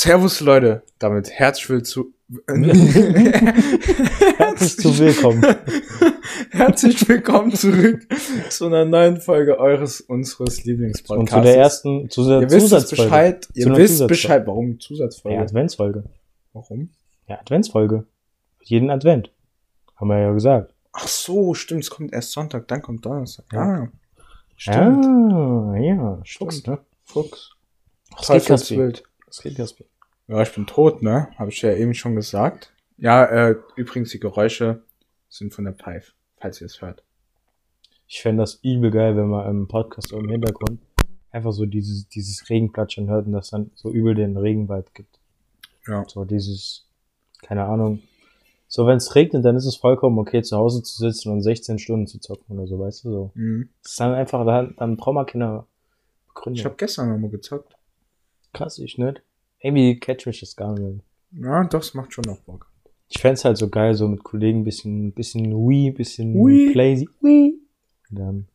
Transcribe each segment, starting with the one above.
Servus Leute, damit herzlich willkommen Herzlich willkommen. herzlich willkommen zurück zu einer neuen Folge eures unseres Lieblingspodcasts. Und zu der ersten, zu der ihr wisst Zusatzfolge. Bescheid, ihr wisst. Bescheid, warum Zusatzfolge? Ja, Adventsfolge. Warum? Ja, Adventsfolge. Jeden Advent. Haben wir ja gesagt. Ach so, stimmt, es kommt erst Sonntag, dann kommt Donnerstag. Ja. Ja, stimmt. Ah, ja, Fuchs, ne? Fuchs. Kaspi? Teufelswild. Was geht, Kaspi? Ja, ich bin tot, ne? Habe ich ja eben schon gesagt. Ja, äh, übrigens, die Geräusche sind von der Pfeife, falls ihr es hört. Ich fände das übel geil, wenn man im Podcast im Hintergrund einfach so dieses, dieses Regenplatschen hört und das dann so übel den Regenwald gibt. Ja. So dieses, keine Ahnung. So, wenn es regnet, dann ist es vollkommen okay, zu Hause zu sitzen und 16 Stunden zu zocken oder so, weißt du, so. Mhm. Das ist dann einfach, dann, dann braucht man keine Begründung. Ich habe gestern noch mal gezockt. Krass, ich nicht. Irgendwie catch mich das gar nicht. Ja, es macht schon noch Bock. Ich fänd's halt so geil, so mit Kollegen bisschen, bisschen Wii, bisschen Wii. Playsy. Wii. Dann,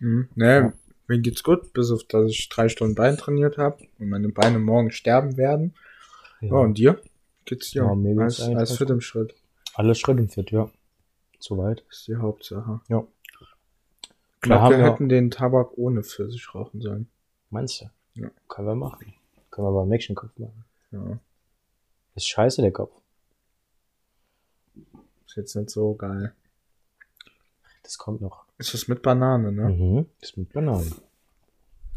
Mhm. Ne, Ja. mir geht's gut, bis auf dass ich drei Stunden Bein trainiert habe und meine Beine morgen sterben werden. Ja, ja, und dir? Geht's dir? Ja, mir geht's alles ganz fit im Schritt. alles Schritt und fit, ja. Soweit. ist die Hauptsache. Ja. Ich Klar glaube, wir wir- hätten den Tabak ohne Pfirsich rauchen sollen. Meinst du? Ja. Können wir machen. Können wir beim nächsten Kopf machen. Ja, Ist scheiße, der Kopf. ist jetzt nicht so geil. Das kommt noch. Ist das mit Banane, ne? Mhm. Ist mit Bananen.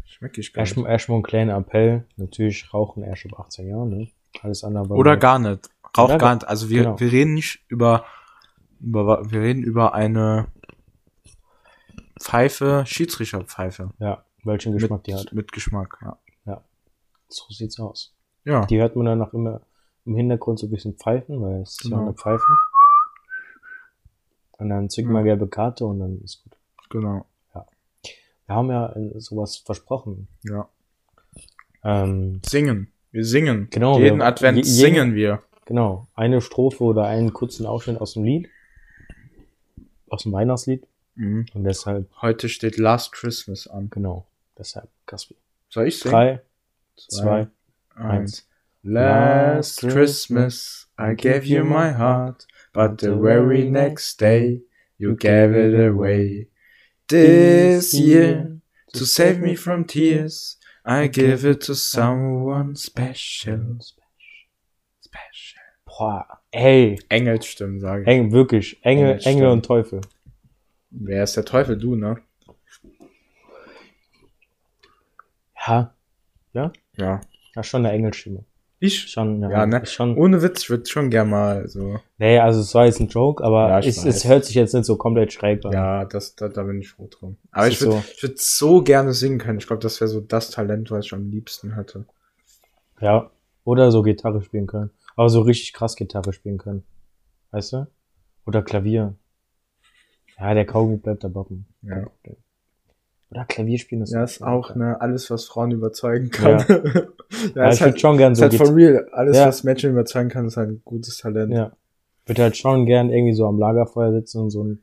Schmeck ich gar nicht. Erstmal, erstmal ein kleiner Appell. Natürlich rauchen erst ab 18 Jahren, ne? Alles andere Oder gar nicht. Rauch gar gar- nicht. Also wir, genau. wir reden nicht über, über, wir reden über eine Pfeife, Schiedsrichterpfeife. Ja, welchen Geschmack mit, die hat. Mit Geschmack, ja. So sieht's aus. Ja, Die hört man dann auch immer im Hintergrund so ein bisschen pfeifen, weil es ist ja Genau. eine Pfeife. Und dann zückt Ja. man gelbe Karte und dann ist gut. genau. Wir haben ja äh, sowas versprochen. Ja. Ähm, Singen. Wir singen. Genau, Jeden wir- Advent je- singen wir. genau, eine Strophe oder einen kurzen Ausschnitt aus dem Lied. Aus dem Weihnachtslied. Mhm. Und deshalb, Heute steht Last Christmas an. genau, deshalb, Kaspi. Soll ich singen? Drei, zwei, eins. Last Christmas I gave you my heart, but the very next day you gave it away. This year, to save me from tears, I give it to someone special. Special. Boah, ey, Engelsstimmen, sage ich. Engel, wirklich, Engel, Engelstimmen. Engel und Teufel. Wer ist der Teufel? Du, ne? Ja, Ja. ja, schon eine Engelstimme. Ich? Schon, ja, Ja, ne? schon. Ohne Witz, ich würde schon gern mal so. Nee, also es war jetzt ein Joke, aber Ja, es, es hört sich jetzt nicht so komplett schräg an. Ja, das, da, da bin ich froh drum. Aber ich würde so. ich würd so gerne singen können. Ich glaube, das wäre so das Talent, was ich am liebsten hätte. Ja. Oder so Gitarre spielen können. Aber so richtig krass Gitarre spielen können. Weißt du? Oder Klavier. Ja, der Kaugummi bleibt da boppen. Ja. Problem. Oder Klavier spielen ist Ja, ist auch, ne, alles, was Frauen überzeugen kann. Ja, Ja, ist ich halt, würde schon gern ist so halt Git- for real. Alles, Ja. was Menschen überzeugen kann, ist halt ein gutes Talent. Ja. Würde halt schon gern irgendwie so am Lagerfeuer sitzen und so ein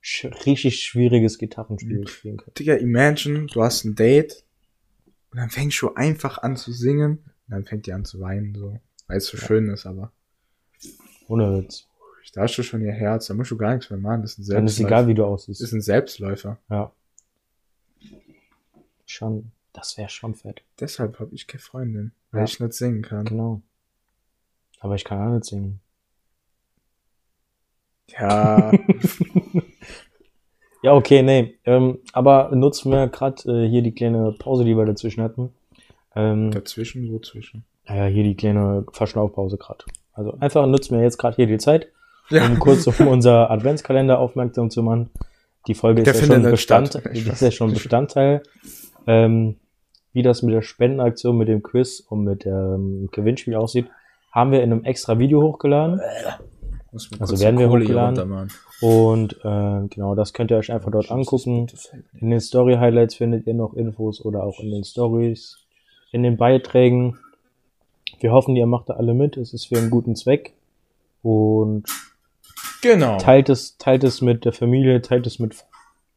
sch richtig schwieriges Gitarrenspiel Mhm. spielen können. Digga, imagine, du hast ein Date und dann fängst du einfach an zu singen und dann fängt die an zu weinen, so. Weil es so schön ist, aber Ohne Witz. da hast du schon ihr Herz, da musst du gar nichts mehr machen. Das ist ein Dann ist Selbstläufer. egal, wie du Das aussiehst. ist ein Selbstläufer. Ja. Schon, das wäre schon fett. Deshalb habe ich keine Freundin, weil Ja. ich nicht singen kann. Genau. Aber ich kann auch nicht singen. Ja, Ja, okay, nee. Ähm, aber nutzen wir gerade äh, hier die kleine Pause, die wir dazwischen hatten. Ähm, dazwischen, wo zwischen? ja, hier die kleine Verschnaufpause gerade. Also einfach nutzen wir jetzt gerade hier die Zeit, Ja. um kurz auf unser Adventskalender aufmerksam zu machen. Die Folge Der ist ja schon. Bestand, das ist ja schon Bestandteil. Ähm, wie das mit der Spendenaktion, mit dem Quiz und mit dem Gewinnspiel aussieht, haben wir in einem extra Video hochgeladen. Mir Also werden wir Kohle hochgeladen. Und äh, genau, das könnt ihr euch einfach dort angucken. In den Story Highlights findet ihr noch Infos oder auch in den Stories, in den Beiträgen. Wir hoffen, ihr macht da alle mit. Es ist für einen guten Zweck. Und Genau. teilt es, teilt es mit der Familie, teilt es mit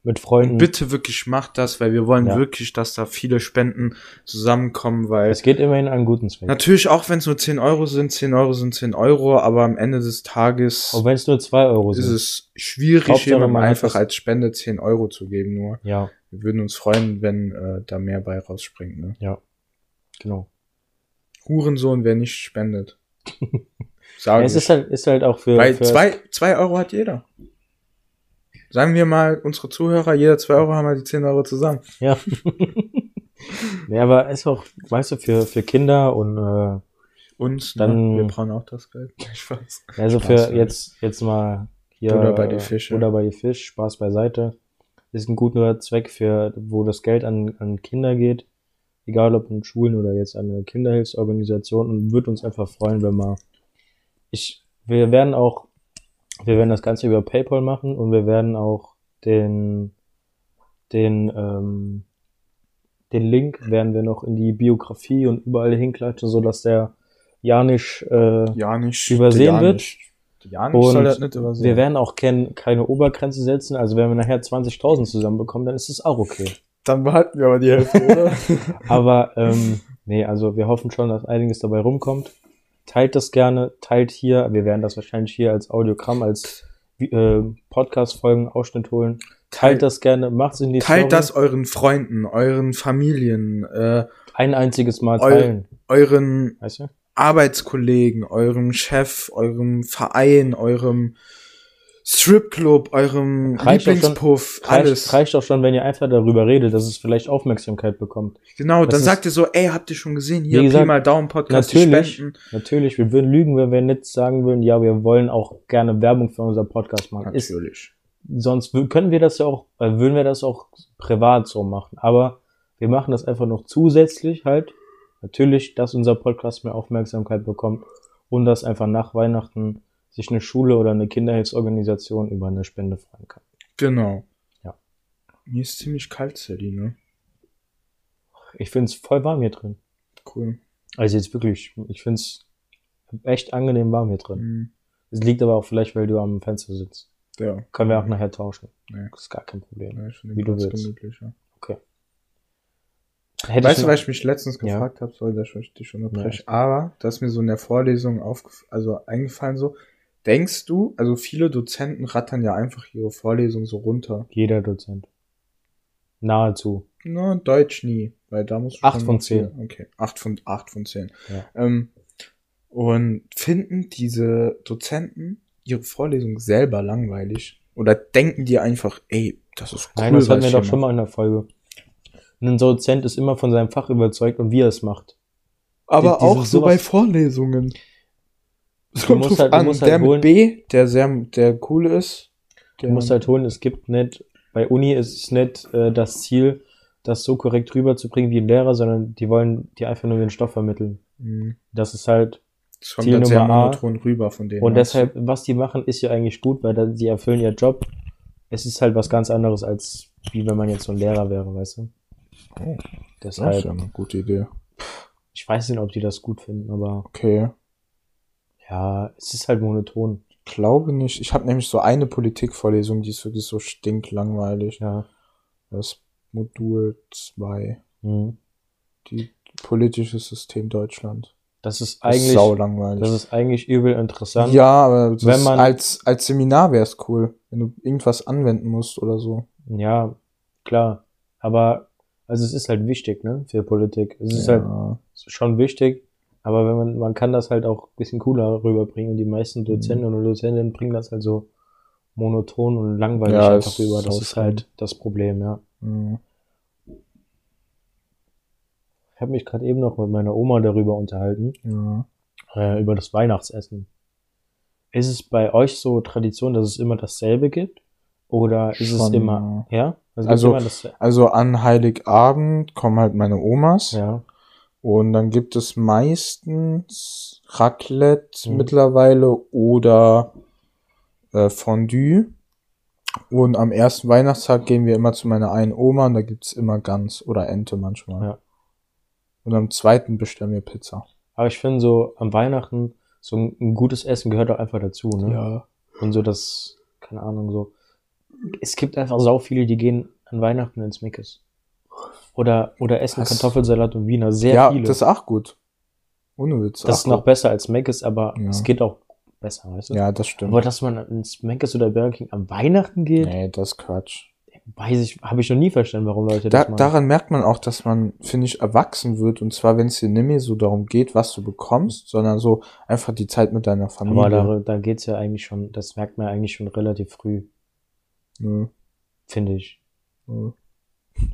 mit Freunden. Bitte wirklich macht das, weil wir wollen Ja. wirklich, dass da viele Spenden zusammenkommen, weil Es geht immerhin an einen guten Zweck. natürlich auch wenn es nur 10 Euro sind, 10 Euro sind 10 Euro, aber am Ende des Tages Auch wenn es nur zwei Euro ist sind. es schwierig, Hauptsache, jemandem einfach als Spende 10 Euro zu geben nur. Ja, Wir würden uns freuen, wenn äh, da mehr bei rausspringt. Ne? genau. Hurensohn, wer nicht spendet. Ja, Sag es ist halt, ist halt auch für, Weil für zwei, zwei Euro hat jeder. Sagen wir mal, unsere Zuhörer, jeder zwei Euro haben wir die 10 Euro zusammen. Ja. ja, aber ist auch, weißt du, für, für Kinder und äh, Und Dann- ne, wir brauchen auch das Geld. Spaß. also Spaß, für jetzt, jetzt mal hier Butter bei die Fische. Butter bei die Fisch, Spaß beiseite. Ist ein guter Zweck für, wo das Geld an, an Kinder geht. Egal ob in Schulen oder jetzt an eine Kinderhilfsorganisation und würde uns einfach freuen, wenn wir, ich, wir werden auch, wir werden das Ganze über PayPal machen und wir werden auch den, den, ähm, den Link werden wir noch in die Biografie und überall hinklatschen, so dass der Janisch, äh, Ja, nicht. Übersehen wird. Ja, nicht soll das nicht übersehen. wir werden auch kein, keine Obergrenze setzen. Also wenn wir nachher 20.000 zusammenbekommen, dann ist es auch okay. Dann behalten wir aber die Hälfte, oder? Aber ähm, nee, also wir hoffen schon, dass einiges dabei rumkommt. Teilt das gerne, teilt hier. Wir werden das wahrscheinlich hier als Audiogramm, als äh, Podcast-Folgen Ausschnitt holen. Teilt das gerne, macht's in die Teilt Story. das euren Freunden, euren Familien, äh, ein einziges Mal teilen. euren Weißt du? Arbeitskollegen, eurem Chef, eurem Verein, eurem Stripclub, eurem Reicht doch schon- Lieblingspuff, Reicht, alles. reicht auch schon, wenn ihr einfach darüber redet, dass es vielleicht Aufmerksamkeit bekommt. Genau, Das dann ist- sagt ihr so, ey, habt ihr schon gesehen, hier, Wie Pi gesagt, mal Daumen Podcast, Natürlich, natürlich, wir würden lügen, wenn wir nicht sagen würden, ja, wir wollen auch gerne Werbung für unser Podcast machen. Ist, Natürlich. sonst wü- können wir das ja auch, äh, würden wir das auch privat so machen. Aber wir machen das einfach noch zusätzlich halt. Natürlich, dass unser Podcast mehr Aufmerksamkeit bekommt und dass einfach nach Weihnachten sich eine Schule oder eine Kinderhilfsorganisation über eine Spende freuen kann. Genau. Ja. Mir ist ziemlich kalt, Sally, ne? Ich finde es voll warm hier drin. Cool. Also jetzt wirklich, ich finde es echt angenehm warm hier drin. Mhm. Es liegt aber auch vielleicht, weil du am Fenster sitzt. Ja. Können wir auch nachher tauschen. Nee. Das ist gar kein Problem. Ja, ich Wie du willst. gemütlicher. Hätte Weißt du, was ich mich letztens Ja. gefragt habe, soll dass ich dich unterbreche, Ja. aber das ist mir so in der Vorlesung aufgef also eingefallen so, denkst du, also viele Dozenten rattern ja einfach ihre Vorlesung so runter. Jeder Dozent. Nahezu. Na, Deutsch nie, weil da muss Acht von zehn. Okay, acht von acht von zehn. Ja. Ähm, und finden diese Dozenten ihre Vorlesung selber langweilig? Oder denken die einfach, ey, das ist cool, Nein, das hatten wir doch schon mal in der Folge. Ein Dozent ist immer von seinem Fach überzeugt und wie er es macht. Aber die- die auch so bei Vorlesungen. Es Du kommt drauf halt- du an, musst der halt mit holen- B, der sehr, der cool ist. Du Der, musst halt holen, es gibt nicht, bei Uni ist es nicht äh, das Ziel, das so korrekt rüberzubringen wie ein Lehrer, sondern die wollen dir einfach nur den Stoff vermitteln. Mhm. Das ist halt, Das kommt Ziel dann sehr Nummer A. monoton rüber von denen. und du? deshalb, was die machen, ist ja eigentlich gut, weil sie erfüllen ihr Job. Es ist halt was ganz anderes, als wie wenn man jetzt so ein Lehrer wäre, weißt du? Oh, das ist Deshalb, ja eine gute Idee. ich weiß nicht, ob die das gut finden, aber Okay. Ja, es ist halt monoton. Glaube nicht. Ich habe nämlich so eine Politikvorlesung, die ist wirklich so stinklangweilig. Ja. Das Modul 2. Mhm. Die politisches System Deutschland. Das ist eigentlich, saulangweilig. das ist eigentlich übel interessant. ja, aber wenn man- als, als Seminar wäre es cool, wenn du irgendwas anwenden musst oder so. Ja, klar. Aber, also es ist halt wichtig, ne, für Politik. Es ist halt ja. schon wichtig, aber wenn man, man kann das halt auch ein bisschen cooler rüberbringen und die meisten Mhm. Dozenten und Dozentinnen bringen das halt so monoton und langweilig Ja, einfach ist rüber. Das ist sauschlimm. halt das Problem, ja. Mhm. Ich habe mich gerade eben noch mit meiner Oma darüber unterhalten, ja. äh, über das Weihnachtsessen. Ist es bei euch so Tradition, dass es immer dasselbe gibt? Oder ist es Schon, immer, ja? Also, gibt's Also- immer das, Also an Heiligabend kommen halt meine Omas. ja. Und dann gibt es meistens Raclette Mhm. mittlerweile oder äh, Fondue. Und am ersten Weihnachtstag gehen wir immer zu meiner einen Oma und da gibt's immer Gans oder Ente manchmal. Ja. Und am zweiten bestellen wir Pizza. Aber ich finde so am Weihnachten, so ein, ein gutes Essen gehört auch einfach dazu, ne? Ja. Und so das, keine Ahnung, so. es gibt einfach sau viele, die gehen an Weihnachten ins Meckes. Oder, oder essen Was? Kartoffelsalat und Wiener. Sehr ja, viele. das ist auch gut. Ohne Witz. Das ist noch gut. besser als Meckes, aber Ja. es geht auch besser, weißt du? Ja, das stimmt. Aber dass man ins Meckes oder Burger King am Weihnachten geht, nee, das ist Quatsch. weiß ich, habe ich noch nie verstanden, warum Leute Da, das machen. daran merkt man auch, dass man, finde ich, erwachsen wird. Und zwar, wenn es dir nicht mehr so darum geht, was du bekommst, sondern so einfach die Zeit mit deiner Familie. aber da, da geht's ja eigentlich schon, das merkt man eigentlich schon relativ früh, Ja, finde ich. ja.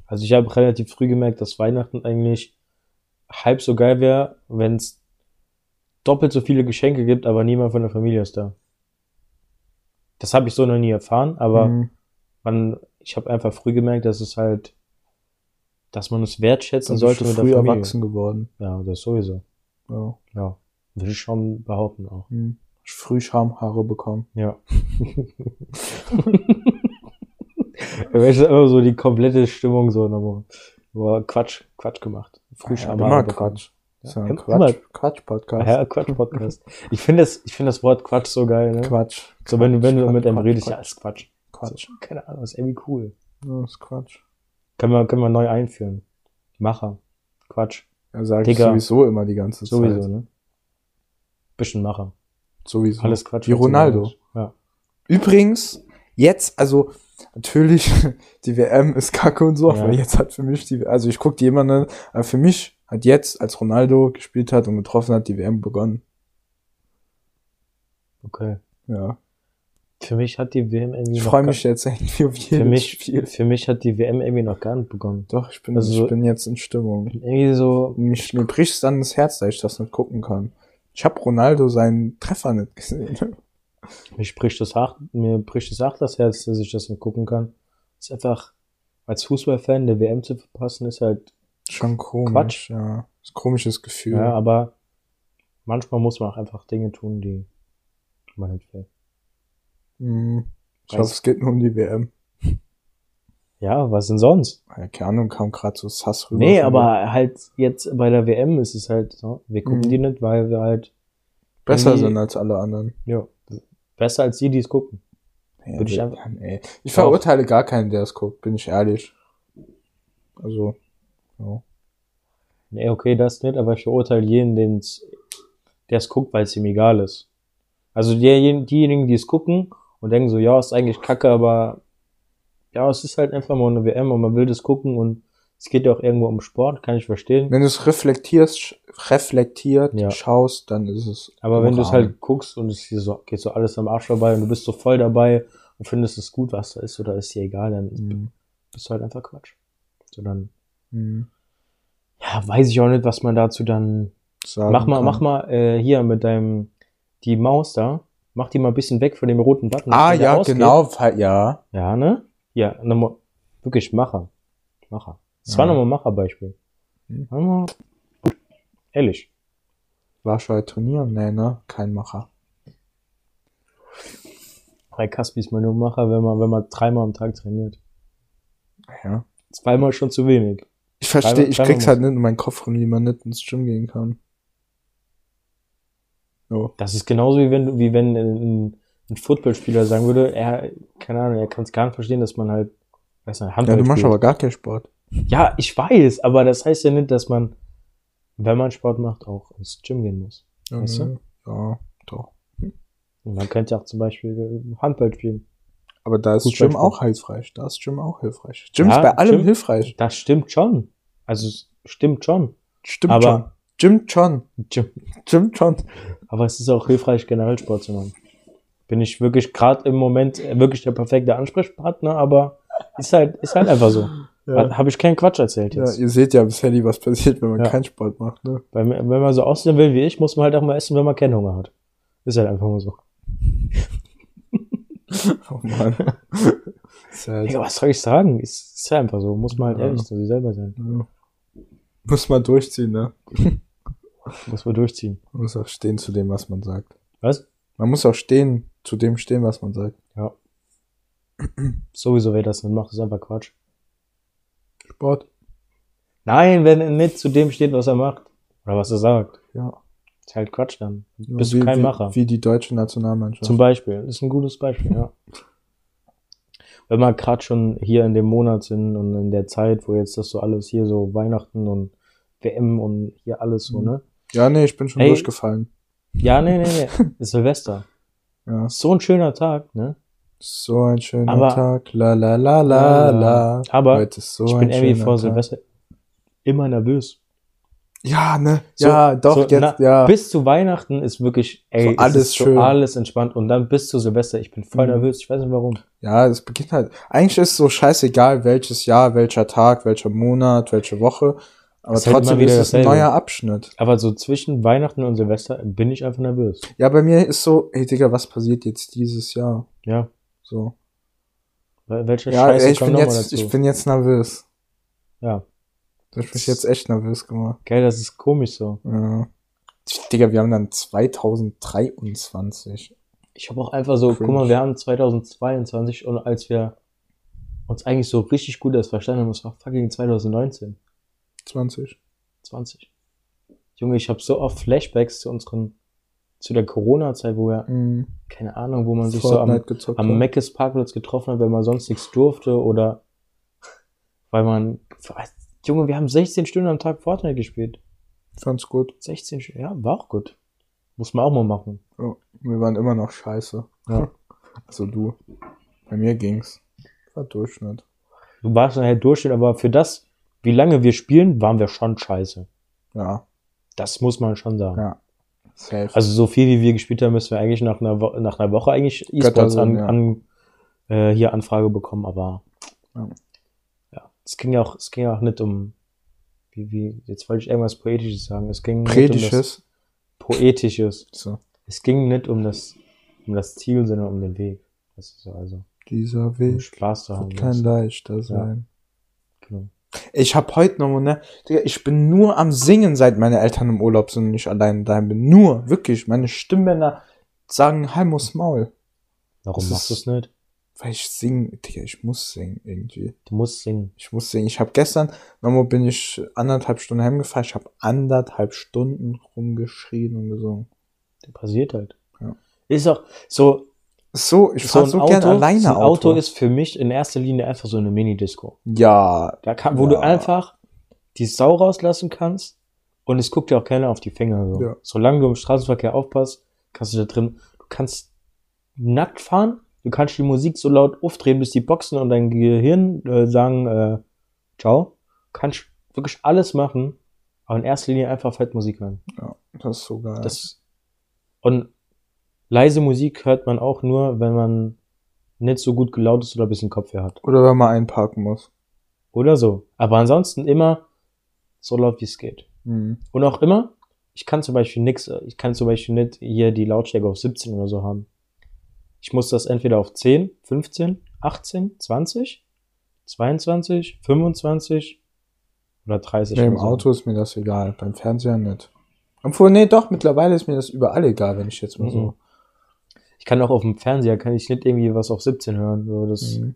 Also ich habe relativ früh gemerkt, dass Weihnachten eigentlich halb so geil wäre, wenn es doppelt so viele Geschenke gibt, aber niemand von der Familie ist da. Das habe ich so noch nie erfahren, aber Mhm. man, ich habe einfach früh gemerkt, dass es halt, dass man es wertschätzen Dann sollte der früh erwachsen geworden. Ja, das sowieso. Ja. Ja, würde ich schon behaupten auch. Mhm. Früh Schamhaare bekommen. Ja. Ist immer so die komplette Stimmung so nochmal. Boah, Quatsch, Quatsch gemacht. Früh Ja, immer. Quatsch. Ja Ja, immer- Quatsch, Quatsch-Podcast. Ja, Quatsch-Podcast. Ich finde das, ich finde das Wort Quatsch so geil, ne? Quatsch. So, wenn du, wenn du Quatsch, mit einem Quatsch, redest, ja, Quatsch. ist Quatsch. Quatsch. So, keine Ahnung, ist irgendwie cool. Ja, ist Quatsch. Können wir, können wir neu einführen. Macher. Quatsch. Ja, sag ich sowieso immer die ganze Sowieso, Zeit. ne? Bisschen Macher. Sowieso. Alles Quatsch. Wie Ronaldo. Ja. Übrigens, jetzt, also natürlich, die WM ist kacke und so, Ja. aber jetzt hat für mich die, also ich gucke die immer, ne, aber für mich hat jetzt, als Ronaldo gespielt hat und getroffen hat, die WM begonnen. Okay. Ja. Für mich hat die WM irgendwie Ich freue mich jetzt irgendwie auf Für jedes mich, Spiel. für mich hat die WM irgendwie noch gar nicht begonnen. Doch, ich bin, Also so- ich bin jetzt in Stimmung. Irgendwie so, Mich, mir bricht dann das Herz, dass ich das nicht gucken kann. Ich habe Ronaldo seinen Treffer nicht gesehen. mir spricht das hart, mir bricht das hart das Herz, dass ich das nicht gucken kann. ist einfach, als Fußballfan der WM zu verpassen, ist halt, Schon komisch, Quatsch. ja. Ist ein komisches Gefühl. ja, aber manchmal muss man auch einfach Dinge tun, die man nicht will. Mhm. Ich hoffe, es geht nur um die WM. Ja, was denn sonst? Ja, keine Ahnung, kam gerade so sass rüber. Nee, von mir. aber halt jetzt bei der WM ist es halt so, wir gucken Mhm. die nicht, weil wir halt, Besser sind als alle anderen. ja, besser als die, die es gucken. Ja, Würde ich einfach- nee. Ich verurteile gar keinen, der es guckt, bin ich ehrlich. Also, ja. Nee, okay, das nicht, aber ich verurteile jeden, der es guckt, weil es ihm egal ist. Also die, diejenigen, die es gucken und denken so, ja, ist eigentlich kacke, aber ja, es ist halt einfach mal eine WM und man will das gucken und es geht ja auch irgendwo um Sport, kann ich verstehen. Wenn du es reflektierst, reflektiert Ja. schaust, dann ist es. Aber wenn du es halt guckst und es so, geht so alles am Arsch vorbei und du bist so voll dabei und findest es gut, was da ist oder ist dir egal, dann Mhm. bist du halt einfach Quatsch. So dann, Mhm. ja, weiß ich auch nicht, was man dazu dann Sagen Mach mal, kann. mach mal äh, hier mit deinem die Maus da. Mach die mal ein bisschen weg von dem roten Button. Ah, ja, genau, ja. Ja, ne? Ja. Wirklich Macher. Macher. Das war Ja. nochmal ein Macherbeispiel. Hm. Einmal- Ehrlich. Warst du heute trainieren? Nee, ne? Kein Macher. Bei Caspi ist man nur Macher, wenn man, wenn man dreimal am Tag trainiert. Ja. Zweimal schon zu wenig. Ich verstehe, ich krieg's halt nicht in meinen Kopf rum, wie man nicht ins Gym gehen kann. So. Das ist genauso wie wenn, wie wenn ein, ein Footballspieler sagen würde, er, keine Ahnung, er kann es gar nicht verstehen, dass man halt, weiß nicht, Handball Ja, du machst spielt. aber gar keinen Sport. Ja, ich weiß, aber das heißt ja nicht, dass man, wenn man Sport macht, auch ins Gym gehen muss. Ja, Weißt du? ja, doch. Und man könnte ja auch zum Beispiel äh, Handball spielen. Aber da ist Fußball Gym auch hilfreich. Da ist Gym auch hilfreich. Gym Ja, ist bei allem Gym- hilfreich. Das stimmt schon. Also es stimmt schon. Stimmt Aber- schon. Gym schon. Gym. Gym schon. Aber es ist auch hilfreich, generell Sport zu machen. Bin ich wirklich gerade im Moment äh, wirklich der perfekte Ansprechpartner, aber ist halt, ist halt einfach so. Ja. Habe ich keinen Quatsch erzählt ja, jetzt. ihr seht ja bisher nie, was passiert, wenn man Ja. keinen Sport macht, ne? Weil, wenn man so aussehen will wie ich, muss man halt auch mal essen, wenn man keinen Hunger hat. Ist halt einfach mal so. Oh Mann. halt, Digga, was soll ich sagen? Ist, ist halt einfach so. Muss man halt Ja. ehrlich zu sich selber sein. ja. Muss man durchziehen, ne? Muss man durchziehen. Man muss auch stehen zu dem, was man sagt. Was? Man muss auch stehen, zu dem stehen, was man sagt. Ja. Sowieso, wer das nicht macht, ist einfach Quatsch. Sport. Nein, wenn er nicht zu dem steht, was er macht. Oder was er sagt. Ja. Ist halt Quatsch dann. Bist wie, du kein wie, Macher. Wie die deutsche Nationalmannschaft. Zum Beispiel. Das ist ein gutes Beispiel, ja. wenn wir gerade schon hier in dem Monat sind und in der Zeit, wo jetzt das so alles hier so Weihnachten und WM und hier alles so, Mhm. ne? Ja, nee, ich bin schon Ey. durchgefallen. Ja, nee, nee, nee. Ist Silvester. Ja. So ein schöner Tag, ne? So ein schöner Aber- Tag. La la la la la. Aber Heute ist so ich bin irgendwie vor Tag. Silvester immer nervös. Ja, ne? So- ja, doch, so, jetzt, na, ja. Bis zu Weihnachten ist wirklich, ey, So es alles schön. alles entspannt und dann bis zu Silvester, ich bin voll Mhm. nervös, ich weiß nicht warum. Ja, es beginnt halt. Eigentlich ist so scheißegal, welches Jahr, welcher Tag, welcher Monat, welche Woche. Aber Ist halt trotzdem wieder ist es ein neuer Abschnitt. Aber so zwischen Weihnachten und Silvester bin ich einfach nervös. Ja, bei mir ist so, ey Digga, was passiert jetzt dieses Jahr? Ja. So. Wel- Welche Ja, Scheiße ey, ich kommt bin jetzt, dazu? ich bin jetzt nervös. ja. Du hast mich jetzt echt nervös gemacht. Geil, das ist komisch so. Ja. Digga, wir haben dann 2023. Ich habe auch einfach so, Cringe. guck mal, wir haben 2022 und als wir uns eigentlich so richtig gut erst verstanden haben, das war fucking 2019, 20. 20. Junge, ich habe so oft Flashbacks zu unseren, zu der Corona-Zeit, wo wir, Mhm. keine Ahnung, wo man sich so am, Fortnite gezockt. am. Meckes Parkplatz getroffen hat, wenn man sonst nichts durfte oder weil man, Junge, wir haben 16 Stunden am Tag Fortnite gespielt. Fand's gut. 16 Stunden, ja, war auch gut. Muss man auch mal machen. Ja, wir waren immer noch scheiße. Ja. Also du. Bei mir ging's. War Durchschnitt. Du warst nachher Durchschnitt, aber für das, wie lange wir spielen, waren wir schon scheiße. Ja. Das muss man schon sagen. Ja. Safe. Also so viel wie wir gespielt haben, müssen wir eigentlich nach einer, Wo nach einer Woche eigentlich E-Sports an, ja. an äh, hier Anfrage bekommen, aber Ja. ja, es ging ja auch, es ging ja auch nicht um wie, wie, jetzt wollte ich irgendwas Poetisches sagen. Es ging nicht um. Poetisches. So. Es ging nicht um das, um das Ziel, sondern um den Weg. Das ist so, also, Dieser um Weg Spaß zu haben. wird kein leichter sein. Genau. Ich hab heute noch ne? Digga, ich bin nur am Singen, seit meine Eltern im Urlaub sind und ich allein daheim bin. Nur, wirklich. Meine Stimmbänder sagen Halmus Maul. Warum Das machst du es nicht? Weil ich singen, Digga, ich muss singen irgendwie. Du musst singen. Ich muss singen. Ich habe gestern, nochmal bin ich anderthalb Stunden heimgefahren. Ich habe anderthalb Stunden rumgeschrien und gesungen. Der passiert halt. Ja. Ist auch so, So, ich so fahr ein so, Auto, gern alleine so ein Auto. Auto ist für mich in erster Linie einfach so eine Mini-Disco. ja, Da kann, wo Ja. du einfach die Sau rauslassen kannst und es guckt dir auch keiner auf die Finger. So. Ja. Solange du im Straßenverkehr aufpasst, kannst du da drin, du kannst nackt fahren, du kannst die Musik so laut aufdrehen, bis die Boxen und dein Gehirn äh, sagen, äh, ciao. Du kannst wirklich alles machen, aber in erster Linie einfach fett Musik hören. das ist so geil. Das, und leise Musik hört man auch nur, wenn man nicht so gut gelaunt ist oder ein bisschen Kopfweh hat. Oder wenn man einparken muss. Oder so. Aber ansonsten immer so laut wie es geht. Mhm. Und auch immer, ich kann zum Beispiel nix, ich kann zum Beispiel nicht hier die Lautstärke auf 17 oder so haben. Ich muss das entweder auf 10, 15, 18, 20, 22, 25 oder 30. Nee, im so. Auto ist mir das egal. Beim Fernseher nicht. Obwohl, nee, doch, mittlerweile ist mir das überall egal, wenn ich jetzt mal Mhm. so. Ich kann auch auf dem Fernseher, kann ich nicht irgendwie was auf 17 hören. So, das, Mhm.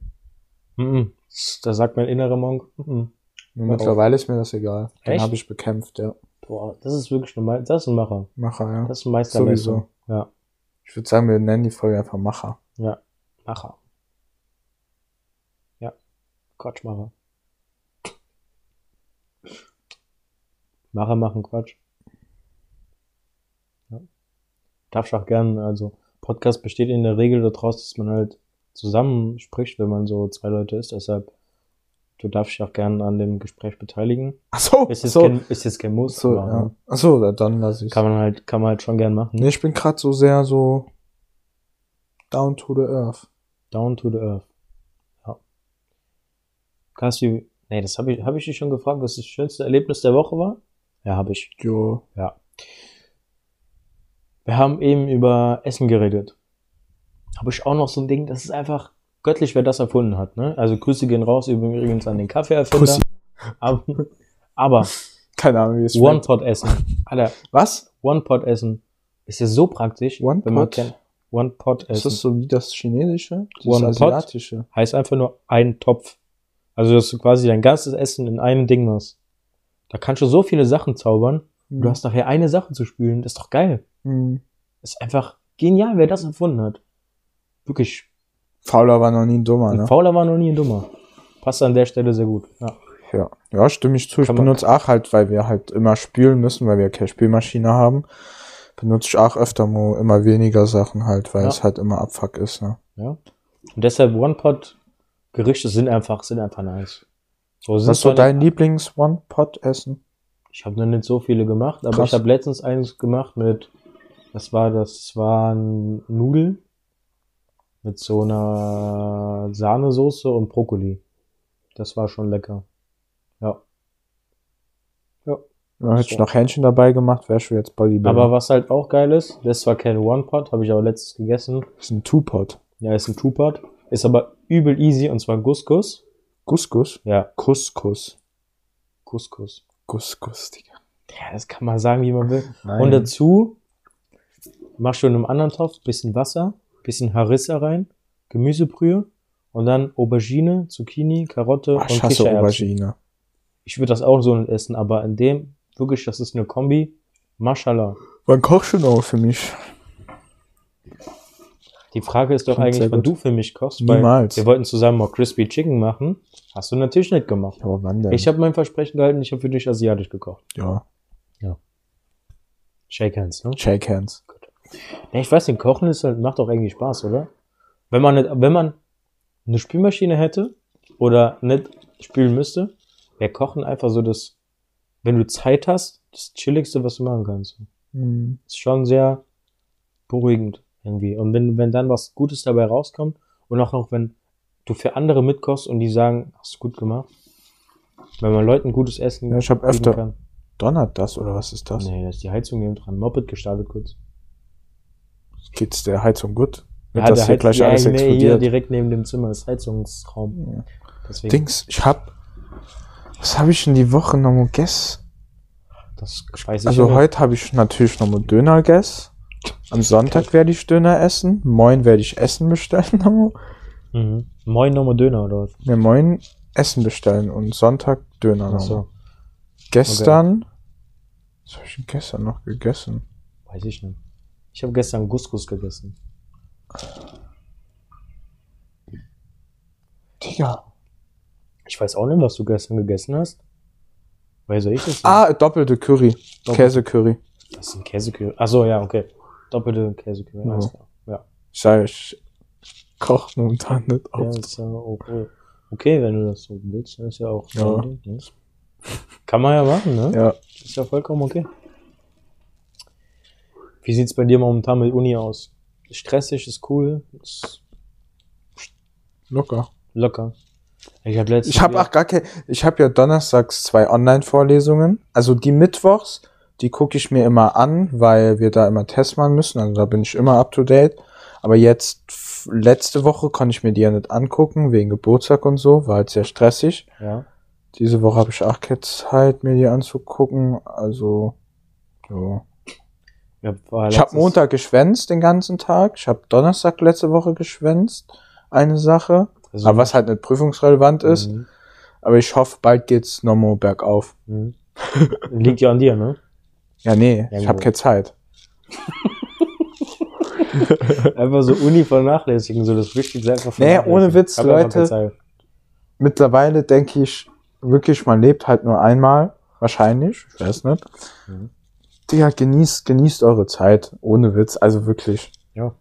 mhm. Da sagt mein innerer Monk. Nee, Hör auf. mittlerweile ist mir das egal. Den habe ich bekämpft, ja. boah, das ist wirklich ein, Me- das ist ein Macher. Macher, ja. Das ist ein Meisterleistung. Sowieso. Ja, Ich würde sagen, wir nennen die Folge einfach Macher. ja, Macher. Ja, Quatschmacher. Macher machen Quatsch. Ja. Darf ich auch gern, also Podcast besteht in der Regel daraus, dass man halt zusammen spricht, wenn man so zwei Leute ist. Deshalb, du darfst dich auch gern an dem Gespräch beteiligen. Ach so, Ist jetzt, so. kein, ist jetzt kein Muss, so, aber ja. Ach so, dann lasse ich kann man halt, kann man halt schon gern machen. Nee, ich bin gerade so sehr so down to the earth. Down to the earth. Ja. Kasi, nee, das habe ich, habe ich dich schon gefragt, was das schönste Erlebnis der Woche war? Ja, habe ich. Jo. Ja. Wir haben eben über Essen geredet. Habe ich auch noch so ein Ding, das ist einfach göttlich, wer das erfunden hat, ne? Also Grüße gehen raus übrigens an den Kaffeeerfinder. Aber, aber Keine Ahnung, wie es One. Pot Essen. Alter, Was? One Pot Essen ist ja so praktisch, One Pot? kennt. One Pot Ist Essen. das so wie das Chinesische? Das One Pot? Asiatische. heißt einfach nur ein Topf. Also, dass du quasi dein ganzes Essen in einem Ding machst. Da kannst du so viele Sachen zaubern. und Du hast nachher eine Sache zu spülen. Das ist doch geil. Mhm. Ist einfach genial, wer das erfunden hat. Wirklich Fauler war noch nie ein Dummer, ne? Fauler war noch nie ein Dummer. Passt an der Stelle sehr gut. Ja. Ja, ja stimme ich zu. Ich Kann man- benutze auch halt, weil wir halt immer spülen müssen, weil wir keine Spülmaschine haben, benutze ich auch öfter mal immer weniger Sachen halt, weil Ja. es halt immer Abfuck ist, ne? ja. Und deshalb One-Pot-Gerichte sind einfach, sind einfach nice. So, sind Was ist so dein Lieblings-One-Pot-Essen? Ich habe noch nicht so viele gemacht, aber Krass. ich habe letztens eins gemacht mit, was war das? Das waren Nudeln mit so einer Sahnesoße und Brokkoli. Das war schon lecker. Ja. Ja. Ja, hätte ich noch Hähnchen dabei gemacht, wärst du jetzt Bodybuilder. Aber was halt auch geil ist, das ist zwar kein One-Pot, habe ich aber letztens gegessen. ist ein Two-Pot. Ja, ist ein Two-Pot. Ist aber übel easy und zwar Couscous. Couscous? Ja, Couscous. Couscous. Couscous, Digga. Ja, das kann man sagen, wie man will. Nein. Und dazu machst du in einem anderen Topf bisschen Wasser, bisschen Harissa rein, Gemüsebrühe und dann Aubergine, Zucchini, Karotte Ach, und ich hasse Kichererbsen. Aubergine. Ich würde das auch so nicht essen, aber in dem, wirklich, das ist eine Kombi. Mashallah. Wann kochst du noch für mich? Die Frage ist doch Klingt eigentlich, wann du für mich kochst. Niemals. Weil wir wollten zusammen mal Crispy Chicken machen. Hast du natürlich nicht gemacht. Aber wann denn? Ich habe mein Versprechen gehalten, ich habe für dich asiatisch gekocht. ja, Shake hands, ne? Shake Hands. Ja, ich weiß nicht, Kochen ist halt, macht doch eigentlich Spaß, oder? Wenn man nicht, wenn man eine Spülmaschine hätte oder nicht spülen müsste, wäre Kochen einfach so das, wenn du Zeit hast, das Chilligste, was du machen kannst. Hm. Ist schon sehr beruhigend irgendwie. Und wenn, wenn dann was Gutes dabei rauskommt und auch noch, wenn du für andere mitkochst und die sagen, hast du gut gemacht. Wenn man Leuten gutes Essen Ja, ich hab bieten öfter- kann. Donnert das oder was ist das? Nee, da ist die Heizung neben dran. Moped gestartet kurz. Geht's der Heizung gut? Wird Ja, das der hier Heiz- gleich ja, alles nee, hier explodiert? direkt neben dem Zimmer ist Heizungsraum. Deswegen, Dings, ich hab. Was habe ich in die Woche noch mal gegessen? das weiß ich Also nicht. heute habe ich natürlich noch mal Döner gegessen. Am Sonntag werde ich Döner essen. Moin werde ich Essen bestellen. noch mal. Mhm. Moin nochmal Döner oder was? Ne, moin Essen bestellen und Sonntag Döner. noch mal. Achso, Gestern. Was habe ich denn gestern noch gegessen? weiß ich nicht. Ich habe gestern Couscous gegessen. Digga. Ich weiß auch nicht, was du gestern gegessen hast. Weil soll ich das nicht? Ah, doppelte Curry. Doppel- Käsecurry. Das ist ein Käsekühl. Achso, ja, okay. Doppelte Käsekühl. Ja. Alles klar. Ja. Ich sage, ich koche momentan nicht ja auf. ist ja okay. okay, wenn du das so willst, dann ist ja auch Ja. Ding, ne? Kann man ja machen, ne? Ja. Ist ja vollkommen okay. Wie sieht's bei dir momentan mit Uni aus? Stressig, ist cool, ist Locker. locker. Ich habe letztens Ich habe auch gar keine. Ich habe ja donnerstags zwei Online-Vorlesungen. Also die Mittwochs, die gucke ich mir immer an, weil wir da immer Tests machen müssen. Also da bin ich immer up to date. Aber jetzt letzte Woche konnte ich mir die ja nicht angucken wegen Geburtstag und so, war halt sehr stressig. ja. Diese Woche habe ich auch keine Zeit, mir die anzugucken. Also ja. Ja Ich habe Montag geschwänzt den ganzen Tag. Ich habe Donnerstag letzte Woche geschwänzt. Eine Sache. Also- aber was halt nicht prüfungsrelevant ist. Mhm. Aber ich hoffe, bald geht's nochmal bergauf. Mhm. Liegt ja an dir, ne? Ja, nee, ich Irgendwo. habe keine Zeit. Einfach so Uni vernachlässigen, so das Wichtigste einfach Nee, ohne Witz, Hab Leute. Mittlerweile denke ich wirklich, man lebt halt nur einmal. Wahrscheinlich. Ich weiß nicht. Mhm. Digga, genießt, genießt eure Zeit. Ohne Witz. Also wirklich. Ja.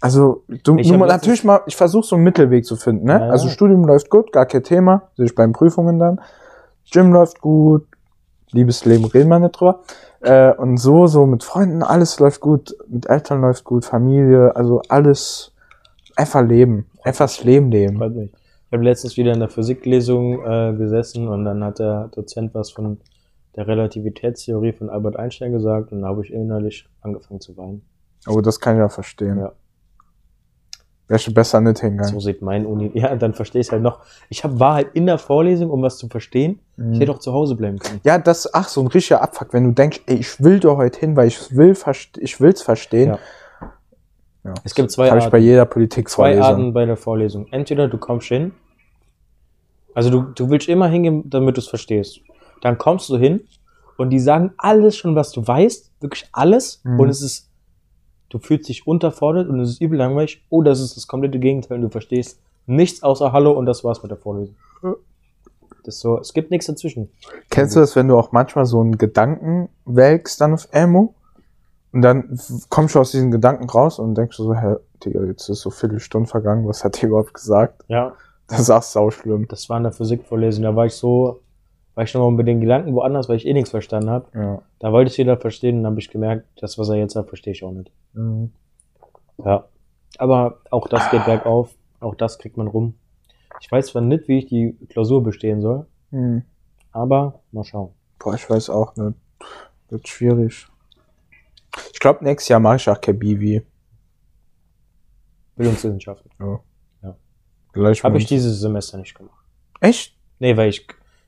Also, du, Ich mal, natürlich mal, ich versuche so einen Mittelweg zu finden, ne? Ja. Also Studium läuft gut, gar kein Thema, sehe ich bei den Prüfungen dann. Gym läuft gut, Liebesleben reden wir nicht drüber. Äh, und so, so mit Freunden, alles läuft gut, mit Eltern läuft gut, Familie, also alles einfach leben. Einfach das Leben leben. Ich habe letztens wieder in der Physiklesung äh, gesessen und dann hat der Dozent was von der Relativitätstheorie von Albert Einstein gesagt und da habe ich innerlich angefangen zu weinen. Aber das kann ich ja verstehen. Ja. Wäre schon besser nicht hingegangen. So sieht mein Uni. Ja, dann verstehe ich halt noch. Ich hab, war halt in der Vorlesung, um was zu verstehen. Ich hätte auch zu Hause bleiben können. Ja, das, ach, so ein richtiger Abfuck, wenn du denkst, ey, ich will da heute hin, weil ich will, ich will's verstehen. Ja. Ja. Es gibt zwei Habe ich bei Arten. jeder Zwei Politikvorlesung. Arten bei der Vorlesung. Entweder du kommst hin, also du, du willst immer hingehen, damit du es verstehst. Dann kommst du hin und die sagen alles schon, was du weißt, wirklich alles. Mhm. Und es ist, du fühlst dich unterfordert und es ist übel langweilig, oder es ist das komplette Gegenteil und du verstehst nichts außer Hallo und das war's mit der Vorlesung. Das so, es gibt nichts dazwischen. Kennst du das, wenn du auch manchmal so einen Gedanken wägst dann auf Ammo? Und dann kommst du aus diesen Gedanken raus und denkst du so, hä, Digga, jetzt ist so viele Stunden vergangen, was hat der überhaupt gesagt? Ja, Das ist auch sau schlimm. das war in der Physikvorlesung, da war ich so, war ich nochmal mit den Gedanken woanders, weil ich eh nichts verstanden habe. Ja. Da wollte ich wieder verstehen und dann habe ich gemerkt, das, was er jetzt sagt, verstehe ich auch nicht. Mhm. Ja. Aber auch das geht bergauf, auch das kriegt man rum. Ich weiß zwar nicht, wie ich die Klausur bestehen soll, Mhm. aber mal schauen. Boah, ich weiß auch nicht. Wird schwierig. Ich glaube, nächstes Jahr mache ich auch kein Bivi. Bildungswissenschaften. Gleich Habe mal- ich dieses Semester nicht gemacht. Echt? Nee, weil ich,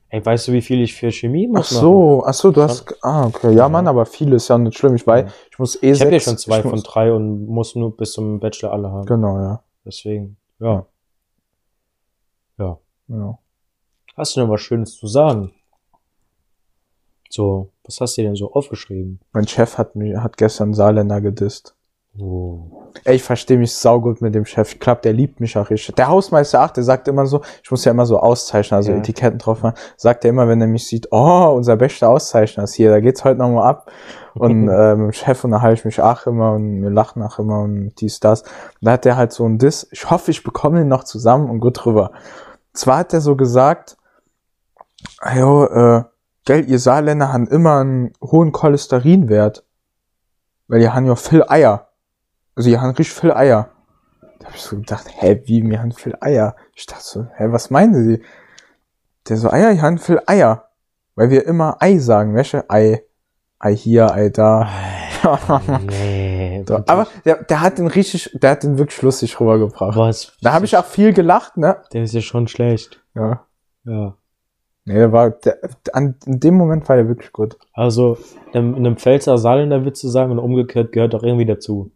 ey, weißt du, wie viel ich für Chemie Ach muss? so, ach so, du hast, ah, okay. Ja, Mann, aber viele ist ja nicht schlimm. Ich weiß, Ja. ich muss eh Ich habe ja schon zwei von muss, drei und muss nur bis zum Bachelor alle haben. Genau, ja. Deswegen, ja. Ja. ja. Hast du noch was Schönes zu sagen? So, was hast du denn so aufgeschrieben? Mein Chef hat mir, hat gestern Saarländer gedisst. Oh. Ey, ich verstehe mich saugut mit dem Chef. Ich glaube, der liebt mich auch richtig. Der Hausmeister, ach, der sagt immer so, ich muss ja immer so auszeichnen, also Ja. Etiketten drauf machen. Sagt er immer, wenn er mich sieht, oh, unser bester Auszeichner ist hier, da geht's heute nochmal ab. Und äh, mit dem Chef unterhalte ich mich auch immer und wir lachen auch immer und dies, das. Und da hat der halt so ein Diss. Ich hoffe, ich bekomme ihn noch zusammen und gut drüber. Zwar hat er so gesagt, jo, äh, gell, ihr Saarländer haben immer einen hohen Cholesterinwert. Weil ihr haben ja viel Eier. Also ihr habt richtig viel Eier. Da hab ich so gedacht, hä, wie, wir haben viel Eier? Ich dachte so, hä, was meinen Sie? Der so, Eier, ihr habt viel Eier. Weil wir immer Ei sagen, welche? Ei. Ei hier, Ei da. Nee. So, aber der, der hat den richtig, der hat den wirklich lustig rübergebracht. was? Da habe ich auch viel gelacht, ne? Der ist ja schon schlecht. Ja. Ja. Nee, der war, der, an, in dem Moment war der wirklich gut. Also, in einem Pfälzer Saarländer Witz zu sagen und umgekehrt gehört auch irgendwie dazu.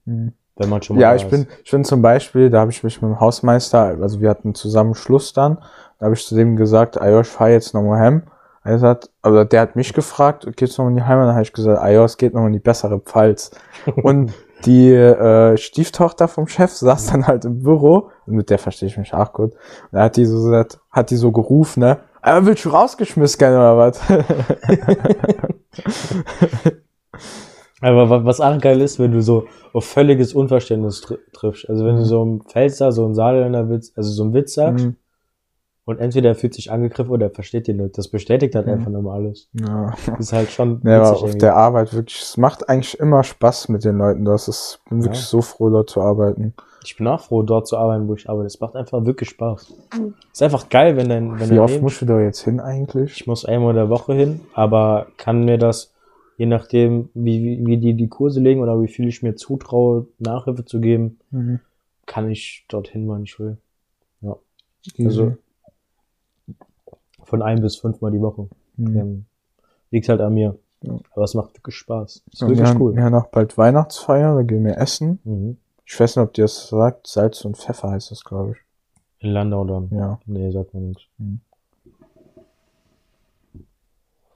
Wenn man schon mal Ja, ich bin, ich bin zum Beispiel, da habe ich mich mit dem Hausmeister, also wir hatten zusammen Schluss dann, da habe ich zu dem gesagt, ich fahr jetzt nochmal heim. Er sagt, aber der hat mich gefragt, geht's noch in die Heimat? Dann habe ich gesagt, es geht noch in die bessere Pfalz. Und die äh, Stieftochter vom Chef saß dann halt im Büro, und mit der verstehe ich mich auch gut. Und da hat die so gesagt, hat die so gerufen, ne? Aber willst du rausgeschmissen werden oder was? Aber wa- was auch geil ist, wenn du so auf völliges Unverständnis tr triffst. Also wenn du so im Pfälzer so einen Saarländer Witz, also so einen Witz sagst Mhm. und entweder er fühlt sich angegriffen oder er versteht den nicht. Das bestätigt halt Mhm. einfach nochmal alles. ja. Das ist halt schon Ja, aber auf irgendwie. der Arbeit wirklich, es macht eigentlich immer Spaß mit den Leuten. Das ist, bin Ja. wirklich so froh, dort zu arbeiten. Ich bin auch froh, dort zu arbeiten, wo ich arbeite. Es macht einfach wirklich Spaß. Ist einfach geil, wenn dein, wenn Wie dein oft Leben- musst du da jetzt hin eigentlich? Ich muss einmal in der Woche hin, aber kann mir das, je nachdem, wie, wie, die die Kurse legen oder wie viel ich mir zutraue, Nachhilfe zu geben, kann ich dorthin, wann ich will. Also Mhm. von ein bis fünfmal die Woche. Mhm. Ähm, liegt halt an mir. Ja. Aber es macht wirklich Spaß. Ist Ja, wirklich wir, haben, cool. wir haben auch bald Weihnachtsfeier, da gehen wir essen. Mhm. Ich weiß nicht, ob dir das sagt. Salz und Pfeffer heißt das, glaube ich. In Landau dann. Ja. Nee, sagt mir nichts.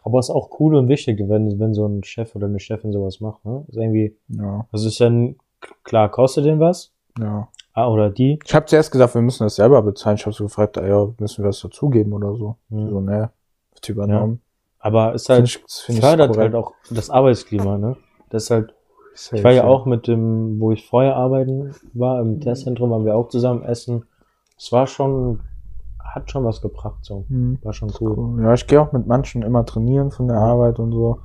Aber ist auch cool und wichtig, wenn, wenn so ein Chef oder eine Chefin sowas macht. Ne? Ist irgendwie, Ja, das ist dann, klar, kostet den was. ja. Ah, oder die. Ich habe zuerst gesagt, wir müssen das selber bezahlen. Ich habe so gefragt, ah, ja, müssen wir das dazugeben oder so. Mhm. So, ne, wird übernommen. Aber ist Find halt, ich- find fördert halt auch das Arbeitsklima, ne? Das ist halt, Safe, ich war ja ja. auch mit dem, wo ich vorher arbeiten war, im Testzentrum, waren wir auch zusammen essen. Es war schon, hat schon was gebracht, so. Mhm. War schon cool. Cool. Ja, ich gehe auch mit manchen immer trainieren von der Arbeit und so.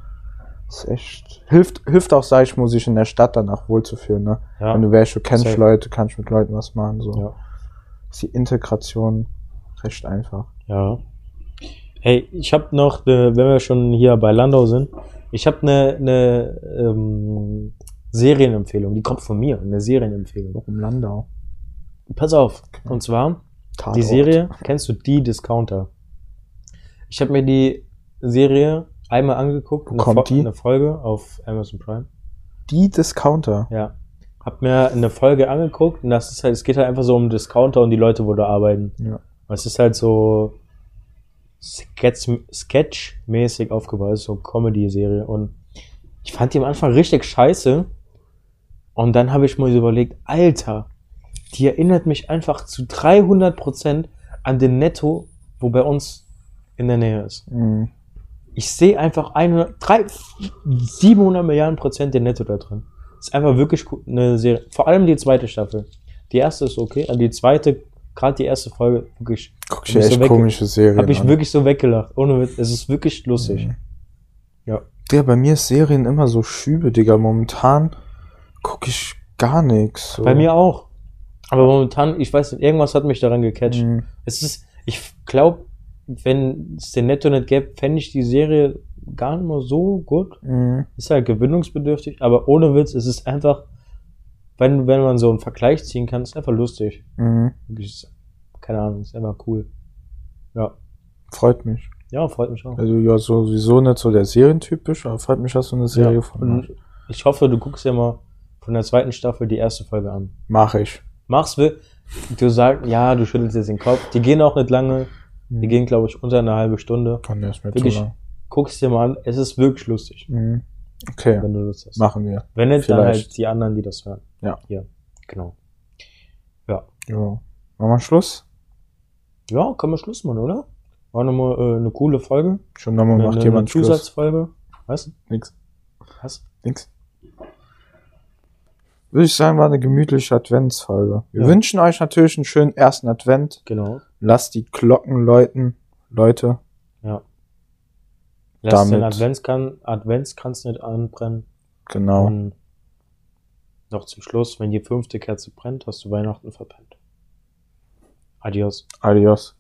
Das ist echt. Hilft, hilft auch, sag ich, muss ich in der Stadt danach wohlzufühlen, ne? Ja. Wenn du du kennst Safe. Leute, kannst mit Leuten was machen, so. Ja. Ist die Integration recht einfach. Ja. Hey, ich habe noch, ne, wenn wir schon hier bei Landau sind, ich habe eine ne, ähm, Serienempfehlung, die kommt von mir, eine Serienempfehlung. Warum Landau? Pass auf, und zwar Tatort. die Serie, kennst du die Discounter? Ich habe mir die Serie einmal angeguckt, Wo eine, kommt Fo- die? eine Folge auf Amazon Prime. Die Discounter. Ja. Hab mir eine Folge angeguckt und das ist halt, es geht halt einfach so um Discounter und die Leute, wo da arbeiten. Ja. Und Es ist halt so Sketch, Sketch-mäßig aufgebaut, ist so Comedy-Serie. Und ich fand die am Anfang richtig scheiße. Und dann habe ich mir so überlegt, Alter, die erinnert mich einfach zu 300% an den Netto, wo bei uns in der Nähe ist. Mhm. Ich sehe einfach 100, 3, 700 Milliarden Prozent den Netto da drin. Ist einfach wirklich eine Serie. Vor allem die zweite Staffel. Die erste ist okay, aber die zweite, gerade die erste Folge, wirklich, Guck ich so echt wegge- komische Serien habe ich an. wirklich so weggelacht. Ohne Witz, es ist wirklich lustig. Mhm. Ja. Digga, bei mir ist Serien immer so Schübe, Digga. Momentan gucke ich gar nichts. So. Bei mir auch. Aber momentan, ich weiß nicht, irgendwas hat mich daran gecatcht. Mhm. Es ist, ich glaube, wenn es den Netto nicht gäbe, fände ich die Serie gar nicht mal so gut. Mhm. Ist halt gewöhnungsbedürftig, aber ohne Witz, es ist einfach, wenn, wenn man so einen Vergleich ziehen kann, ist einfach lustig. Mhm. Keine Ahnung, ist einfach cool. Ja. Freut mich. Ja, freut mich auch. Also ja, sowieso nicht so der Serientypisch, aber freut mich, dass du eine Serie ja. Und ich hoffe, du guckst dir mal von der zweiten Staffel die erste Folge an. Mach ich. Mach's will. Du sagst, ja, du schüttelst jetzt den Kopf. Die gehen auch nicht lange. Die gehen, glaube ich, unter eine halbe Stunde. Kann der ist mir Wirklich? zu lang. Guck's dir mal an. Es ist wirklich lustig, Mhm. Okay, wenn du Lust hast. machen wir. Wenn nicht, dann Vielleicht. halt die anderen, die das hören. Ja. Hier. Genau. Ja. Ja. Machen wir Schluss? Ja, kann man Schluss machen, oder? War nochmal äh, eine coole Folge. Schon nochmal Eine, macht eine jemand Schluss. Zusatzfolge. Was? Nix. Was? Nix. Würde ich sagen, war eine gemütliche Adventsfolge. Wir Ja. wünschen euch natürlich einen schönen ersten Advent. Genau. Lasst die Glocken läuten, Leute. Ja. Lass den Damit- Adventskran Adventskranz nicht anbrennen. Genau. Und noch zum Schluss, wenn die fünfte Kerze brennt, hast du Weihnachten verpennt. Adios. Adios.